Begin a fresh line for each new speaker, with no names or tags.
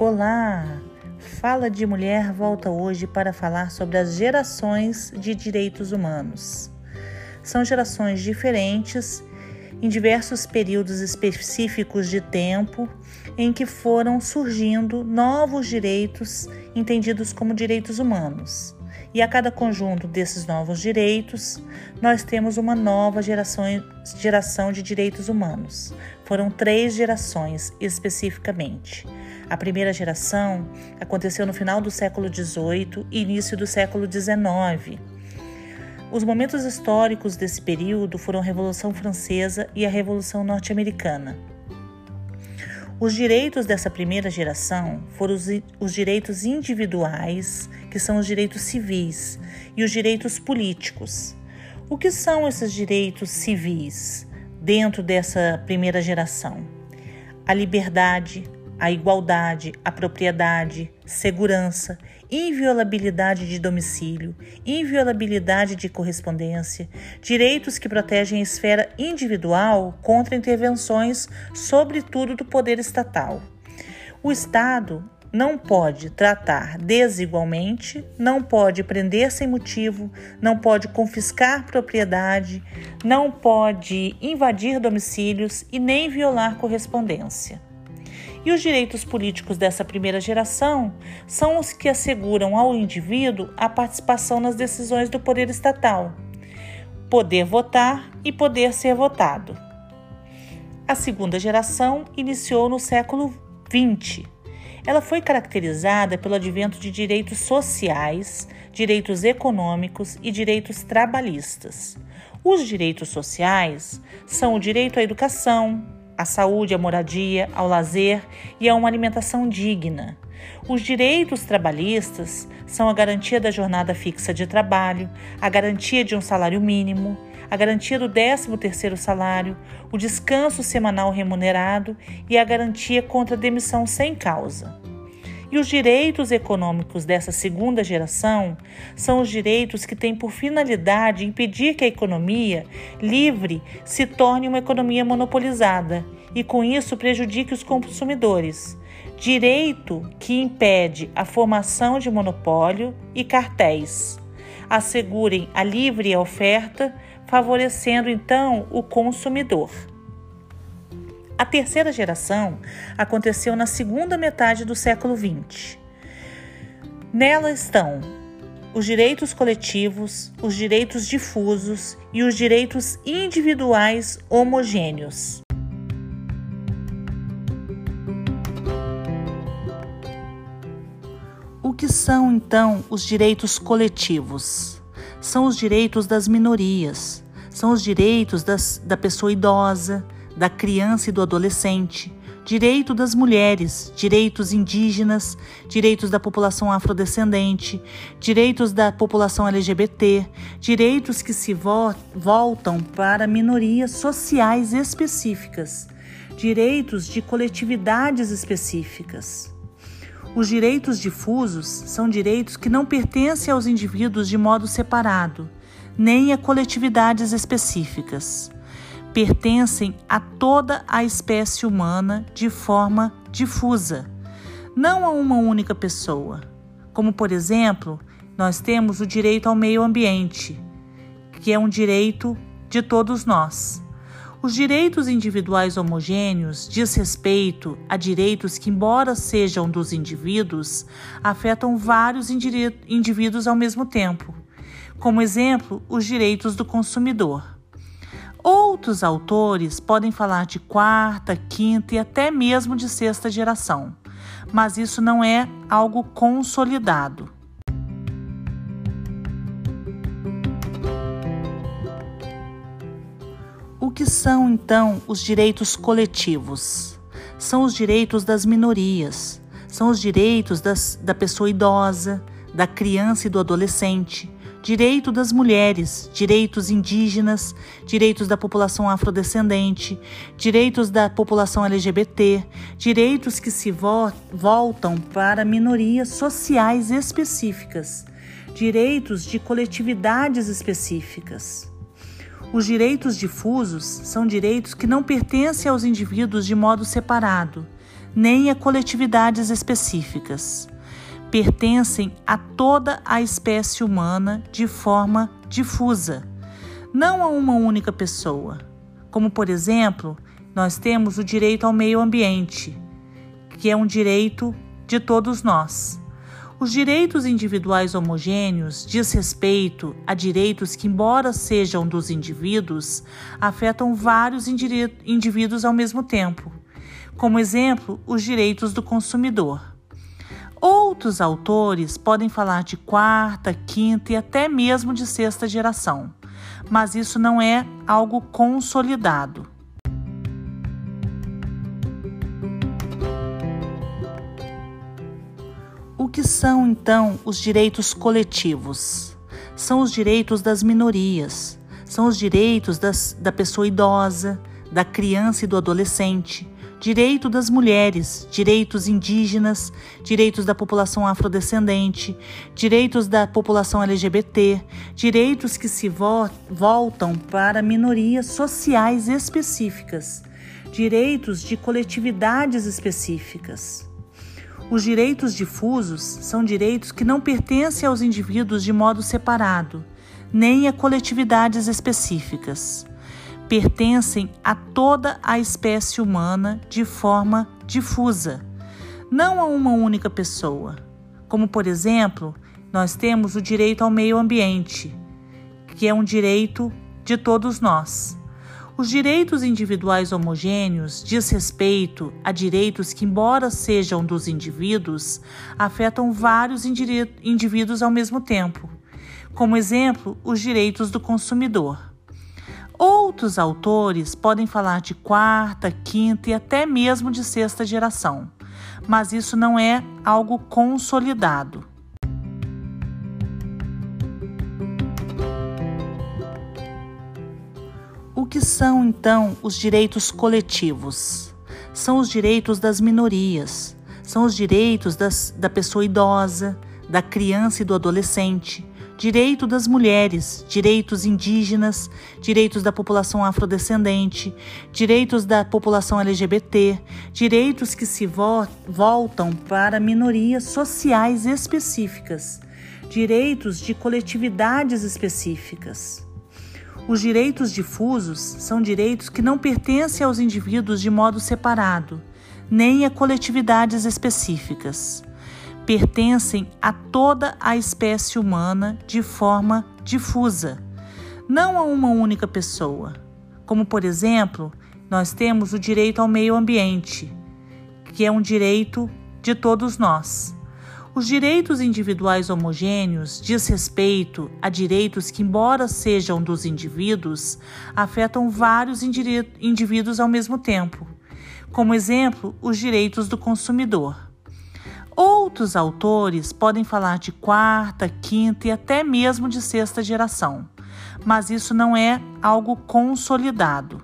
Olá! Fala de Mulher volta hoje para falar sobre as gerações de direitos humanos. São gerações diferentes em diversos períodos específicos de tempo em que foram surgindo novos direitos entendidos como direitos humanos. E a cada conjunto desses novos direitos, nós temos uma nova geração, geração de direitos humanos. Foram três gerações especificamente. A primeira geração aconteceu no final do século XVIII e início do século XIX. Os momentos históricos desse período foram a Revolução Francesa e a Revolução Norte-Americana. Os direitos dessa primeira geração foram os, os, direitos individuais, que são os direitos civis, e os direitos políticos. O que são esses direitos civis dentro dessa primeira geração? A liberdade, a igualdade, a propriedade, segurança, inviolabilidade de domicílio, inviolabilidade de correspondência, direitos que protegem a esfera individual contra intervenções, sobretudo do poder estatal. O Estado não pode tratar desigualmente, não pode prender sem motivo, não pode confiscar propriedade, não pode invadir domicílios e nem violar correspondência. E os direitos políticos dessa primeira geração são os que asseguram ao indivíduo a participação nas decisões do poder estatal, poder votar e poder ser votado. A segunda geração iniciou no século XX. Ela foi caracterizada pelo advento de direitos sociais, direitos econômicos e direitos trabalhistas. Os direitos sociais são o direito à educação, à saúde, à moradia, ao lazer e a uma alimentação digna. Os direitos trabalhistas são a garantia da jornada fixa de trabalho, a garantia de um salário mínimo, a garantia do 13º salário, o descanso semanal remunerado e a garantia contra demissão sem causa. E os direitos econômicos dessa segunda geração são os direitos que têm por finalidade impedir que a economia livre se torne uma economia monopolizada e, com isso, prejudique os consumidores. Direito que impede a formação de monopólio e cartéis. Assegurem a livre oferta, favorecendo então o consumidor. A terceira geração aconteceu na segunda metade do século XX. Nela estão os direitos coletivos, os direitos difusos e os direitos individuais homogêneos. O que são então os direitos coletivos? São os direitos das minorias, são os direitos das, da pessoa idosa, da criança e do adolescente, direito das mulheres, direitos indígenas, direitos da população afrodescendente, direitos da população LGBT, direitos que se vo voltam para minorias sociais específicas, direitos de coletividades específicas. Os direitos difusos são direitos que não pertencem aos indivíduos de modo separado, nem a coletividades específicas pertencem a toda a espécie humana de forma difusa, não a uma única pessoa. Como, por exemplo, nós temos o direito ao meio ambiente, que é um direito de todos nós. Os direitos individuais homogêneos diz respeito a direitos que, embora sejam dos indivíduos, afetam vários indivíduos ao mesmo tempo. Como exemplo, os direitos do consumidor. Outros autores podem falar de quarta, quinta e até mesmo de sexta geração, mas isso não é algo consolidado. O que são então os direitos coletivos? São os direitos das minorias, são os direitos das, da pessoa idosa, da criança e do adolescente, direito das mulheres, direitos indígenas, direitos da população afrodescendente, direitos da população LGBT, direitos que se vo voltam para minorias sociais específicas, direitos de coletividades específicas. Os direitos difusos são direitos que não pertencem aos indivíduos de modo separado, nem a coletividades específicas. Pertencem a toda a espécie humana de forma difusa, não a uma única pessoa. Como, por exemplo, nós temos o direito ao meio ambiente, que é um direito de todos nós. Os direitos individuais homogêneos diz respeito a direitos que, embora sejam dos indivíduos, afetam vários indivíduos ao mesmo tempo. Como exemplo, os direitos do consumidor. Outros autores podem falar de quarta, quinta e até mesmo de sexta geração, mas isso não é algo consolidado. O que são então os direitos coletivos? São os direitos das minorias, são os direitos das, da pessoa idosa, da criança e do adolescente, direito das mulheres, direitos indígenas, direitos da população afrodescendente, direitos da população LGBT, direitos que se vo voltam para minorias sociais específicas, direitos de coletividades específicas. Os direitos difusos são direitos que não pertencem aos indivíduos de modo separado, nem a coletividades específicas. Pertencem a toda a espécie humana de forma difusa, não a uma única pessoa. Como, por exemplo, nós temos o direito ao meio ambiente, que é um direito de todos nós. Os direitos individuais homogêneos diz respeito a direitos que, embora sejam dos indivíduos, afetam vários indivíduos ao mesmo tempo. Como exemplo, os direitos do consumidor. Outros autores podem falar de quarta, quinta e até mesmo de sexta geração, mas isso não é algo consolidado. O que são então os direitos coletivos? São os direitos das minorias, são os direitos das, da pessoa idosa, da criança e do adolescente, direito das mulheres, direitos indígenas, direitos da população afrodescendente, direitos da população LGBT, direitos que se vo voltam para minorias sociais específicas, direitos de coletividades específicas. Os direitos difusos são direitos que não pertencem aos indivíduos de modo separado, nem a coletividades específicas. Pertencem a toda a espécie humana de forma difusa, não a uma única pessoa. Como, por exemplo, nós temos o direito ao meio ambiente, que é um direito de todos nós. Os direitos individuais homogêneos diz respeito a direitos que, embora sejam dos indivíduos, afetam vários indivíduos ao mesmo tempo. Como exemplo, os direitos do consumidor. Outros autores podem falar de quarta, quinta e até mesmo de sexta geração, mas isso não é algo consolidado.